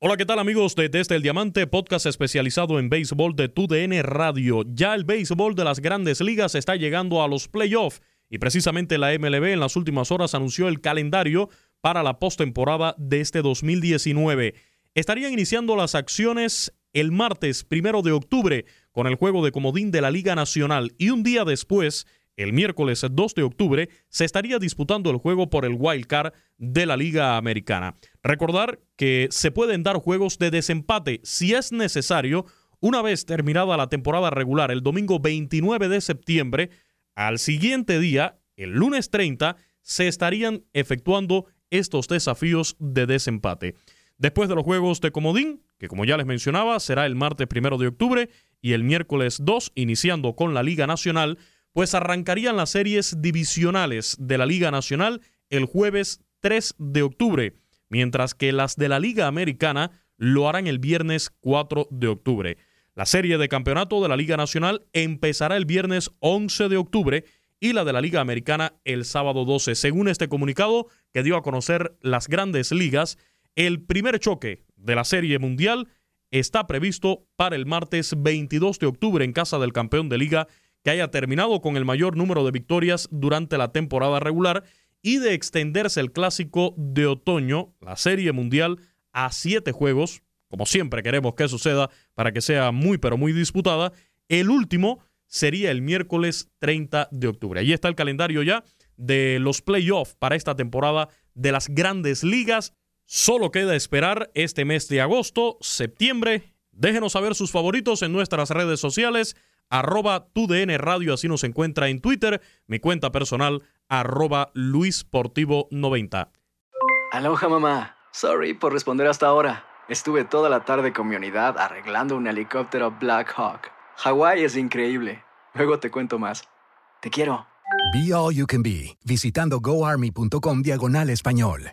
Hola, ¿qué tal amigos de Desde el Diamante, podcast especializado en béisbol de TUDN Radio? Ya el béisbol de las grandes ligas está llegando a los playoffs y precisamente la MLB en las últimas horas anunció el calendario para la postemporada de este 2019. Estarían iniciando las acciones el martes primero de octubre con el juego de comodín de la Liga Nacional y un día después el miércoles 2 de octubre se estaría disputando el juego por el wild card de la Liga Americana. Recordar que se pueden dar juegos de desempate si es necesario una vez terminada la temporada regular el domingo 29 de septiembre. Al siguiente día, el lunes 30, se estarían efectuando estos desafíos de desempate. Después de los juegos de comodín, que como ya les mencionaba, será el martes 1 de octubre y el miércoles 2, iniciando con la Liga Nacional, pues arrancarían las series divisionales de la Liga Nacional el jueves 3 de octubre, mientras que las de la Liga Americana lo harán el viernes 4 de octubre. La serie de campeonato de la Liga Nacional empezará el viernes 11 de octubre y la de la Liga Americana el sábado 12. Según este comunicado que dio a conocer las grandes ligas, el primer choque de la Serie Mundial está previsto para el martes 22 de octubre en casa del campeón de liga que haya terminado con el mayor número de victorias durante la temporada regular y de extenderse el clásico de otoño, la Serie Mundial, a siete juegos, como siempre queremos que suceda para que sea muy pero muy disputada. El último sería el miércoles 30 de octubre. Ahí está el calendario ya de los playoffs para esta temporada de las grandes ligas. Solo queda esperar este mes de agosto, septiembre. Déjenos saber sus favoritos en nuestras redes sociales arroba TUDN Radio, así nos encuentra en Twitter, mi cuenta personal, arroba luisportivo90. Aloha mamá, sorry por responder hasta ahora. Estuve toda la tarde con mi unidad arreglando un helicóptero Black Hawk. Hawái es increíble. Luego te cuento más. Te quiero. Be All You Can Be, visitando goarmy.com diagonal español.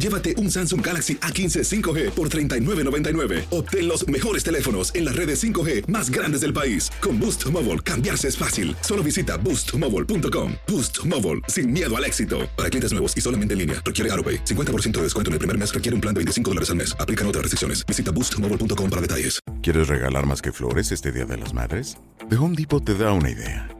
llévate un Samsung Galaxy A15 5G por $39.99. Obtén los mejores teléfonos en las redes 5G más grandes del país. Con Boost Mobile, cambiarse es fácil. Solo visita boostmobile.com. Boost Mobile, sin miedo al éxito. Para clientes nuevos y solamente en línea, requiere AroPay. 50% de descuento en el primer mes requiere un plan de 25 dólares al mes. Aplican otras restricciones. Visita boostmobile.com para detalles. ¿Quieres regalar más que flores este Día de las Madres? The Home Depot te da una idea.